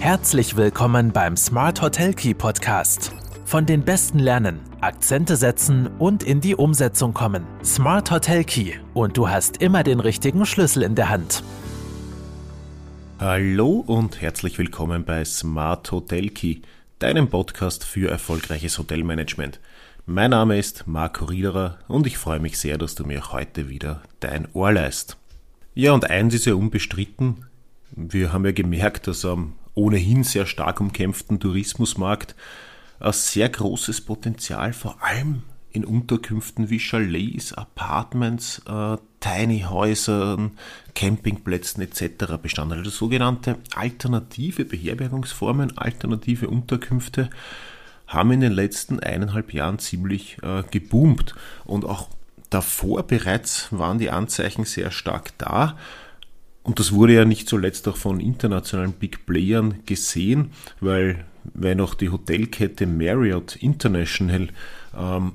Herzlich willkommen beim Smart Hotel Key Podcast. Von den Besten lernen, Akzente setzen und in die Umsetzung kommen. Smart Hotel Key und du hast immer den richtigen Schlüssel in der Hand. Hallo und herzlich willkommen bei Smart Hotel Key, deinem Podcast für erfolgreiches Hotelmanagement. Mein Name ist Marco Riederer und ich freue mich sehr, dass du mir heute wieder dein Ohr leist. Ja, und eins ist ja unbestritten. Wir haben ja gemerkt, dass am ohnehin sehr stark umkämpften Tourismusmarkt ein sehr großes Potenzial, vor allem in Unterkünften wie Chalets, Apartments, äh, Tiny Häusern, Campingplätzen etc. bestand. Also sogenannte alternative Beherbergungsformen, alternative Unterkünfte haben in den letzten eineinhalb Jahren ziemlich äh, geboomt und auch davor bereits waren die Anzeichen sehr stark da. Und das wurde ja nicht zuletzt auch von internationalen Big Playern gesehen, weil wenn auch die Hotelkette Marriott International ähm,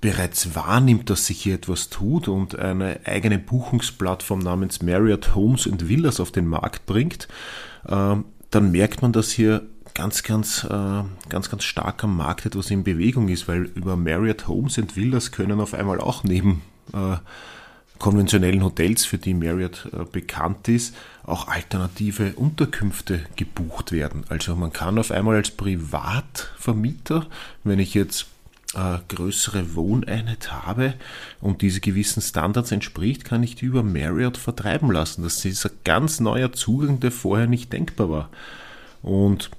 bereits wahrnimmt, dass sich hier etwas tut und eine eigene Buchungsplattform namens Marriott Homes and Villas auf den Markt bringt, äh, dann merkt man, dass hier ganz, ganz, äh, ganz, ganz stark am Markt etwas in Bewegung ist, weil über Marriott Homes and Villas können auf einmal auch neben äh, konventionellen Hotels, für die Marriott äh, bekannt ist, auch alternative Unterkünfte gebucht werden. Also man kann auf einmal als Privatvermieter, wenn ich jetzt äh, größere Wohneinheit habe und diese gewissen Standards entspricht, kann ich die über Marriott vertreiben lassen. Das ist ein ganz neuer Zugang, der vorher nicht denkbar war. Und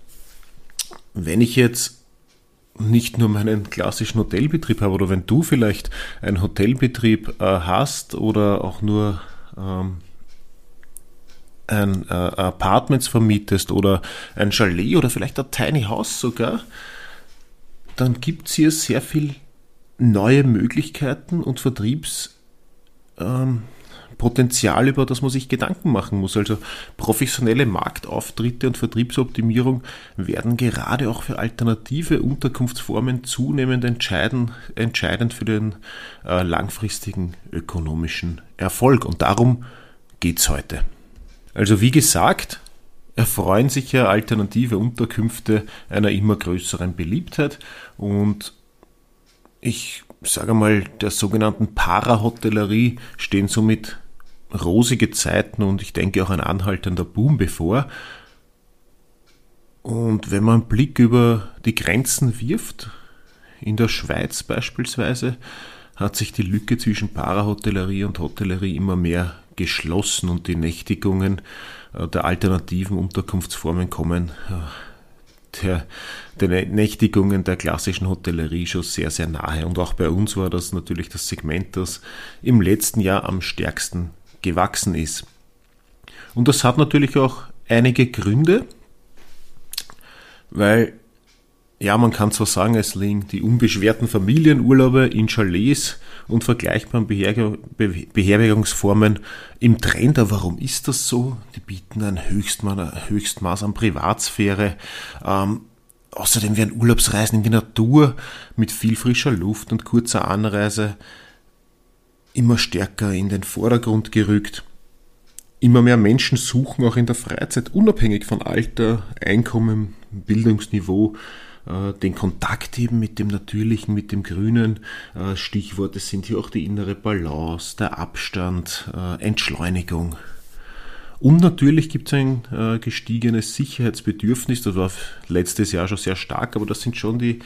wenn ich jetzt nicht nur meinen klassischen Hotelbetrieb habe oder wenn du vielleicht einen Hotelbetrieb äh, hast oder auch nur ähm, ein äh, Apartments vermietest oder ein Chalet oder vielleicht ein Tiny House sogar, dann gibt es hier sehr viel neue Möglichkeiten und Vertriebs ähm, Potenzial, über das man sich Gedanken machen muss. Also professionelle Marktauftritte und Vertriebsoptimierung werden gerade auch für alternative Unterkunftsformen zunehmend entscheidend, entscheidend für den äh, langfristigen ökonomischen Erfolg. Und darum geht es heute. Also wie gesagt, erfreuen sich ja alternative Unterkünfte einer immer größeren Beliebtheit und ich sage mal, der sogenannten Parahotellerie stehen somit rosige Zeiten und ich denke auch ein anhaltender Boom bevor. Und wenn man einen Blick über die Grenzen wirft, in der Schweiz beispielsweise, hat sich die Lücke zwischen Parahotellerie und Hotellerie immer mehr geschlossen und die Nächtigungen äh, der alternativen Unterkunftsformen kommen äh, der, der Nächtigungen der klassischen Hotellerie schon sehr, sehr nahe. Und auch bei uns war das natürlich das Segment, das im letzten Jahr am stärksten gewachsen ist. Und das hat natürlich auch einige Gründe, weil, ja, man kann zwar sagen, es liegen die unbeschwerten Familienurlaube in Chalets und vergleichbaren Beherbergungsformen im Trend, aber warum ist das so? Die bieten ein Höchstmaß an Privatsphäre. Ähm, außerdem werden Urlaubsreisen in die Natur mit viel frischer Luft und kurzer Anreise immer stärker in den Vordergrund gerückt. Immer mehr Menschen suchen auch in der Freizeit, unabhängig von Alter, Einkommen, Bildungsniveau, äh, den Kontakt eben mit dem Natürlichen, mit dem Grünen. Äh, Stichworte sind hier auch die innere Balance, der Abstand, äh, Entschleunigung. Und natürlich gibt es ein gestiegenes Sicherheitsbedürfnis, das war letztes Jahr schon sehr stark, aber das sind schon die,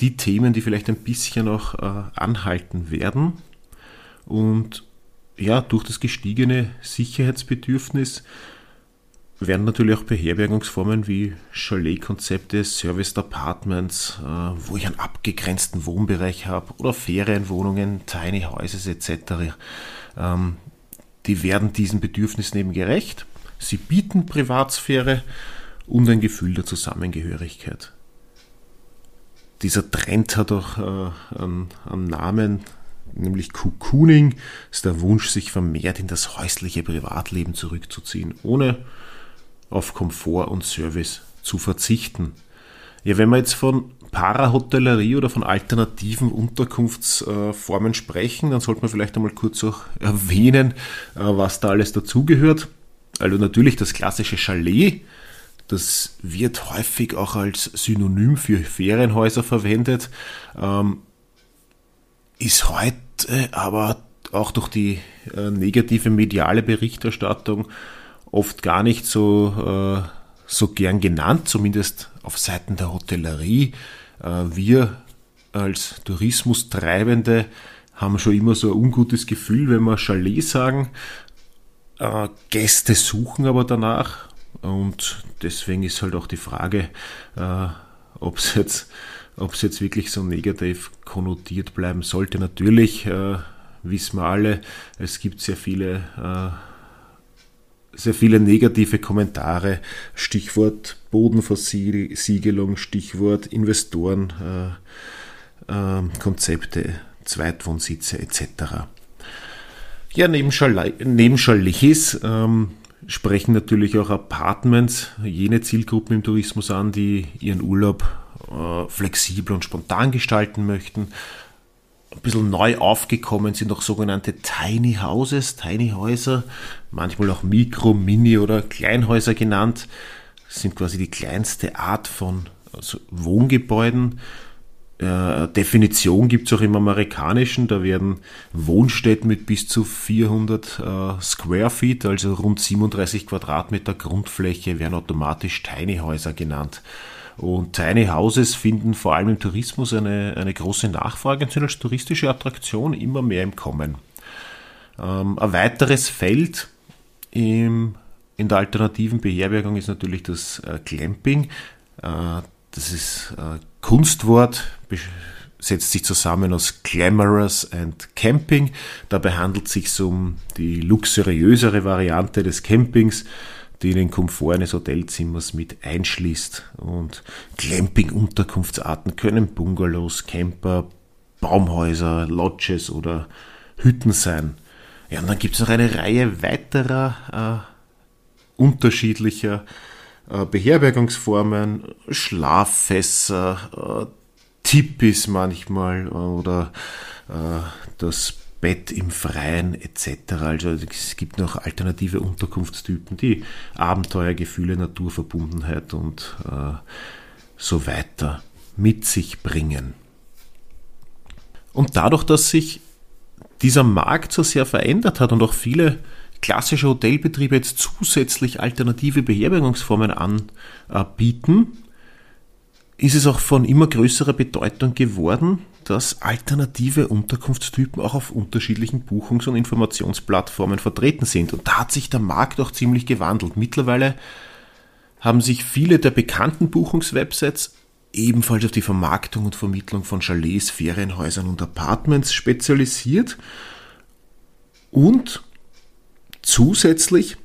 die Themen, die vielleicht ein bisschen noch anhalten werden. Und ja, durch das gestiegene Sicherheitsbedürfnis werden natürlich auch Beherbergungsformen wie Chalet-Konzepte, Serviced Apartments, äh, wo ich einen abgegrenzten Wohnbereich habe, oder Ferienwohnungen, Tiny Houses etc. Ähm, die werden diesen Bedürfnissen eben gerecht. Sie bieten Privatsphäre und ein Gefühl der Zusammengehörigkeit. Dieser Trend hat auch äh, einen Namen, nämlich Cocooning, ist der Wunsch, sich vermehrt in das häusliche Privatleben zurückzuziehen, ohne auf Komfort und Service zu verzichten. Ja, wenn wir jetzt von Parahotellerie oder von alternativen Unterkunftsformen sprechen, dann sollte man vielleicht einmal kurz auch erwähnen, äh, was da alles dazugehört. Also natürlich das klassische Chalet, das wird häufig auch als Synonym für Ferienhäuser verwendet, ähm, ist heute aber auch durch die äh, negative mediale Berichterstattung oft gar nicht so, äh, so gern genannt, zumindest auf Seiten der Hotellerie. Äh, wir als Tourismustreibende haben schon immer so ein ungutes Gefühl, wenn wir Chalet sagen. Äh, Gäste suchen aber danach und deswegen ist halt auch die Frage, äh, ob es jetzt, ob's jetzt wirklich so negativ konnotiert bleiben sollte. Natürlich äh, wissen wir alle, es gibt sehr viele, äh, sehr viele negative Kommentare. Stichwort Bodenversiegelung, Stichwort Investoren, äh, äh, Konzepte, Zweitwohnsitze etc. Ja, neben, Chalet, neben Chalets ähm, sprechen natürlich auch Apartments jene Zielgruppen im Tourismus an, die ihren Urlaub äh, flexibel und spontan gestalten möchten. Ein bisschen neu aufgekommen sind auch sogenannte Tiny Houses, Tiny Häuser, manchmal auch Mikro, Mini oder Kleinhäuser genannt. Das sind quasi die kleinste Art von also Wohngebäuden äh, Definition gibt es auch im amerikanischen, da werden Wohnstätten mit bis zu 400 äh, Square Feet, also rund 37 Quadratmeter Grundfläche, werden automatisch Tiny Häuser genannt. Und Tiny Houses finden vor allem im Tourismus eine, eine große Nachfrage und sind als touristische Attraktion immer mehr im Kommen. Ähm, ein weiteres Feld im, in der alternativen Beherbergung ist natürlich das äh, Clamping. Äh, das ist äh, Kunstwort, setzt sich zusammen aus Glamorous and Camping. Dabei handelt es sich um die luxuriösere Variante des Campings, die den Komfort eines Hotelzimmers mit einschließt. Und Glamping-Unterkunftsarten können Bungalows, Camper, Baumhäuser, Lodges oder Hütten sein. Ja, und dann gibt es noch eine Reihe weiterer äh, unterschiedlicher äh, Beherbergungsformen, Schlaffässer, äh, Tippis manchmal äh, oder das Bett im Freien etc. Also es gibt noch alternative Unterkunftstypen, die Abenteuergefühle, Naturverbundenheit und äh, so weiter mit sich bringen. Und dadurch, dass sich dieser Markt so sehr verändert hat und auch viele klassische Hotelbetriebe jetzt zusätzlich alternative Beherbergungsformen anbieten, ist es auch von immer größerer Bedeutung geworden, dass alternative Unterkunftstypen auch auf unterschiedlichen Buchungs- und Informationsplattformen vertreten sind. Und da hat sich der Markt auch ziemlich gewandelt. Mittlerweile haben sich viele der bekannten Buchungswebsites ebenfalls auf die Vermarktung und Vermittlung von Chalets, Ferienhäusern und Apartments spezialisiert und Zusätzlich,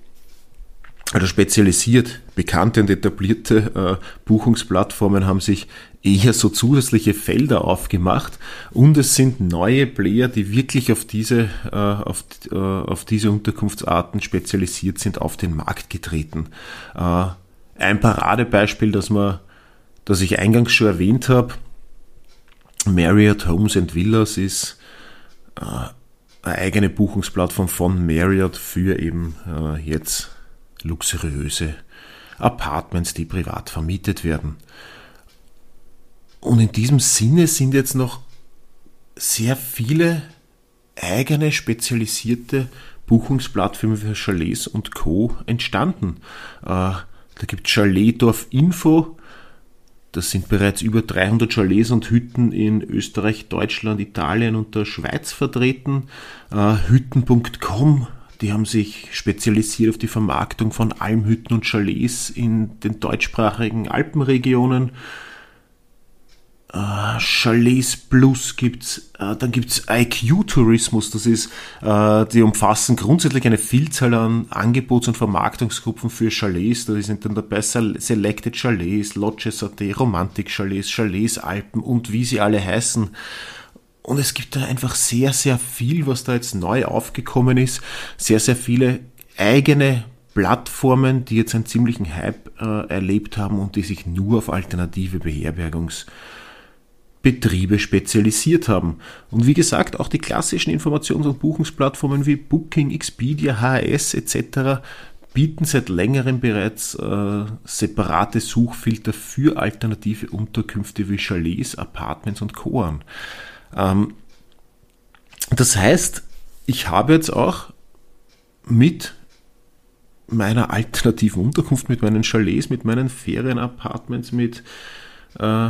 also spezialisiert, bekannte und etablierte äh, Buchungsplattformen haben sich eher so zusätzliche Felder aufgemacht und es sind neue Player, die wirklich auf diese, äh, auf, äh, auf diese Unterkunftsarten spezialisiert sind, auf den Markt getreten. Äh, ein Paradebeispiel, das, man, das ich eingangs schon erwähnt habe, Marriott Homes and Villas ist äh, eine eigene Buchungsplattform von Marriott für eben äh, jetzt luxuriöse Apartments, die privat vermietet werden. Und in diesem Sinne sind jetzt noch sehr viele eigene spezialisierte Buchungsplattformen für Chalets und Co. entstanden. Äh, da gibt es Chaletdorf Info, das sind bereits über 300 Chalets und Hütten in Österreich, Deutschland, Italien und der Schweiz vertreten. Äh, Hütten.com, die haben sich spezialisiert auf die Vermarktung von Almhütten und Chalets in den deutschsprachigen Alpenregionen. Uh, Chalets Plus gibt's, uh, dann gibt's IQ Tourismus, das ist, uh, die umfassen grundsätzlich eine Vielzahl an Angebots- und Vermarktungsgruppen für Chalets, da sind dann dabei Selected Chalets, Lodges AT, Romantik Chalets, Chalets Alpen und wie sie alle heißen. Und es gibt da einfach sehr, sehr viel, was da jetzt neu aufgekommen ist, sehr, sehr viele eigene Plattformen, die jetzt einen ziemlichen Hype äh, erlebt haben und die sich nur auf alternative Beherbergungs- Betriebe spezialisiert haben. Und wie gesagt, auch die klassischen Informations- und Buchungsplattformen wie Booking, Expedia, HRS etc., bieten seit längerem bereits äh, separate Suchfilter für alternative Unterkünfte wie Chalets, Apartments und Co. an. Ähm, das heißt, ich habe jetzt auch mit meiner alternativen Unterkunft, mit meinen Chalets, mit meinen Ferienapartments, mit äh,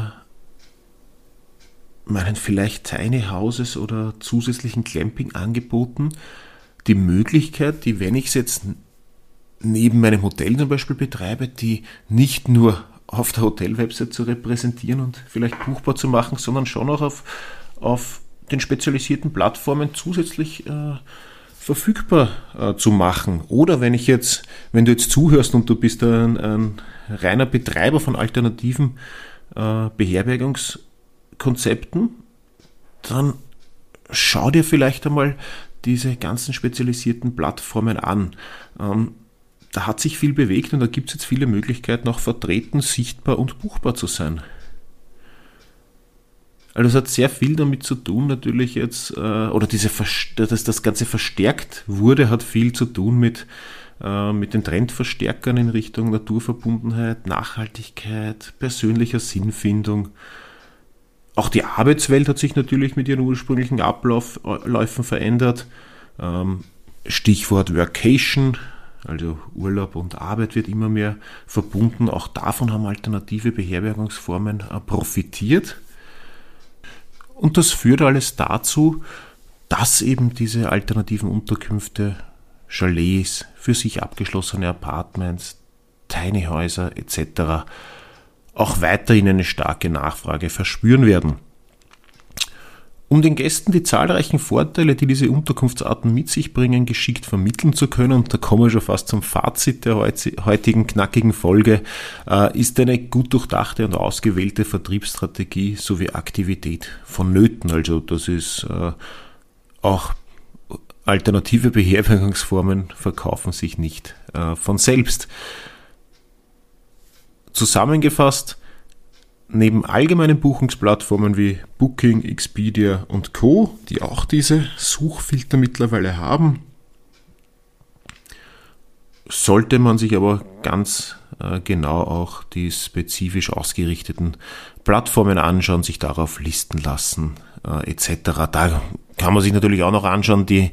meinen vielleicht Tiny Houses oder zusätzlichen Clamping-Angeboten die Möglichkeit, die, wenn ich es jetzt neben meinem Hotel zum Beispiel betreibe, die nicht nur auf der Hotel-Website zu repräsentieren und vielleicht buchbar zu machen, sondern schon auch auf, auf den spezialisierten Plattformen zusätzlich äh, verfügbar äh, zu machen. Oder wenn ich jetzt, wenn du jetzt zuhörst und du bist ein, ein reiner Betreiber von alternativen äh, Beherbergungskonzepten, dann schau dir vielleicht einmal diese ganzen spezialisierten Plattformen an. Ähm, da hat sich viel bewegt und da gibt es jetzt viele Möglichkeiten, auch vertreten, sichtbar und buchbar zu sein. Also es hat sehr viel damit zu tun, natürlich jetzt, äh, oder diese, dass das Ganze verstärkt wurde, hat viel zu tun mit, äh, mit den Trendverstärkern in Richtung Naturverbundenheit, Nachhaltigkeit, persönlicher Sinnfindung. Auch die Arbeitswelt hat sich natürlich mit ihren ursprünglichen Abläufen verändert. Ähm, Stichwort Workation, also Urlaub und Arbeit wird immer mehr verbunden. Auch davon haben alternative Beherbergungsformen äh, profitiert. Und das führt alles dazu, dass eben diese alternativen Unterkünfte, Chalets, für sich abgeschlossene Apartments, Tiny Häuser etc. auch weiterhin eine starke Nachfrage verspüren werden. Um den Gästen die zahlreichen Vorteile, die diese Unterkunftsarten mit sich bringen, geschickt vermitteln zu können, und da kommen wir schon fast zum Fazit der heutigen knackigen Folge, äh, ist eine gut durchdachte und ausgewählte Vertriebsstrategie sowie Aktivität vonnöten. Also das ist äh, auch alternative Beherbergungsformen verkaufen sich nicht äh, von selbst. Zusammengefasst, Neben allgemeinen Buchungsplattformen wie Booking, Expedia und Co., die auch diese Suchfilter mittlerweile haben, sollte man sich aber ganz äh, genau auch die spezifisch ausgerichteten Plattformen anschauen, sich darauf listen lassen äh, etc. Da kann man sich natürlich auch noch anschauen, die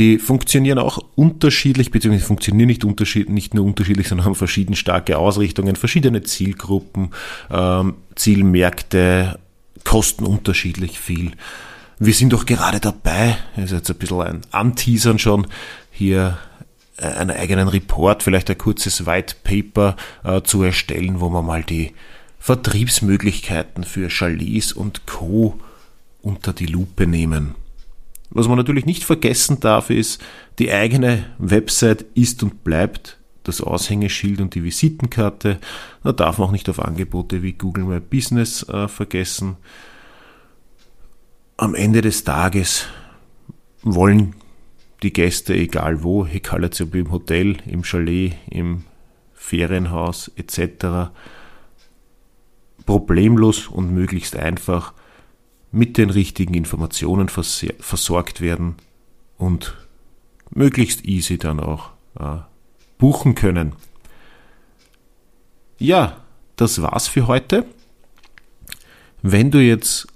die funktionieren auch unterschiedlich, beziehungsweise funktionieren nicht, unterschied, nicht nur unterschiedlich, sondern haben verschieden starke Ausrichtungen, verschiedene Zielgruppen, ähm, Zielmärkte, kosten unterschiedlich viel. Wir sind doch gerade dabei, ist jetzt ein bisschen ein Anteasern schon, hier äh, einen eigenen Report, vielleicht ein kurzes White Paper äh, zu erstellen, wo man mal die Vertriebsmöglichkeiten für Chalets und Co. unter die Lupe nehmen. Was man natürlich nicht vergessen darf, ist, die eigene Website ist und bleibt das Aushängeschild und die Visitenkarte. Da darf man auch nicht auf Angebote wie Google My Business äh, vergessen. Am Ende des Tages wollen die Gäste, egal wo, egal jetzt ob im Hotel, im Chalet, im Ferienhaus etc., problemlos und möglichst einfach mit den richtigen Informationen versorgt werden und möglichst easy dann auch äh, buchen können. Ja, das war's für heute. Wenn du jetzt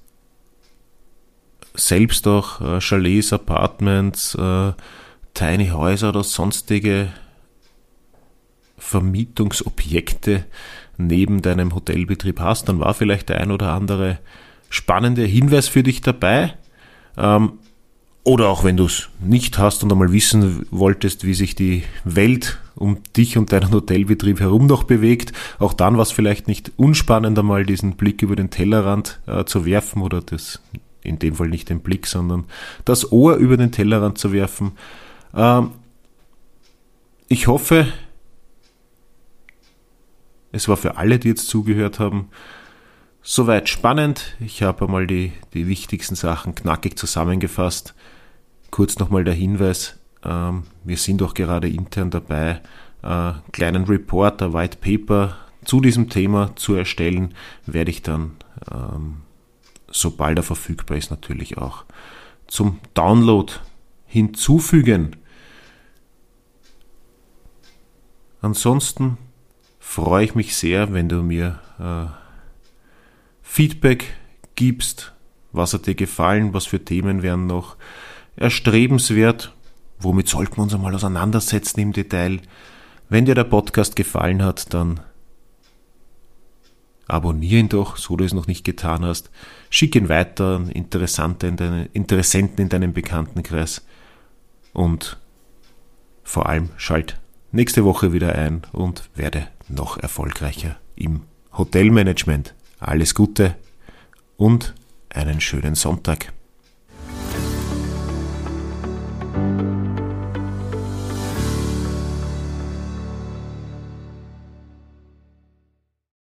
selbst auch äh, Chalets, Apartments, äh, Tiny Häuser oder sonstige Vermietungsobjekte neben deinem Hotelbetrieb hast, dann war vielleicht der ein oder andere spannende Hinweis für dich dabei. Ähm, oder auch wenn du es nicht hast und einmal wissen wolltest, wie sich die Welt um dich und deinen Hotelbetrieb herum noch bewegt, auch dann war es vielleicht nicht unspannend, einmal diesen Blick über den Tellerrand äh, zu werfen oder das, in dem Fall nicht den Blick, sondern das Ohr über den Tellerrand zu werfen. Ähm, ich hoffe, es war für alle, die jetzt zugehört haben, Soweit spannend. Ich habe einmal die, die wichtigsten Sachen knackig zusammengefasst. Kurz nochmal der Hinweis, ähm, wir sind auch gerade intern dabei, äh, kleinen Report, ein White Paper zu diesem Thema zu erstellen, werde ich dann, ähm, sobald er verfügbar ist, natürlich auch zum Download hinzufügen. Ansonsten freue ich mich sehr, wenn du mir äh, Feedback gibst, was hat dir gefallen, was für Themen wären noch erstrebenswert, womit sollten wir uns einmal auseinandersetzen im Detail. Wenn dir der Podcast gefallen hat, dann abonniere ihn doch, so du es noch nicht getan hast. Schick ihn weiter an Interessante in deine, Interessenten in deinem Bekanntenkreis und vor allem schalt nächste Woche wieder ein und werde noch erfolgreicher im Hotelmanagement. Alles Gute und einen schönen Sonntag.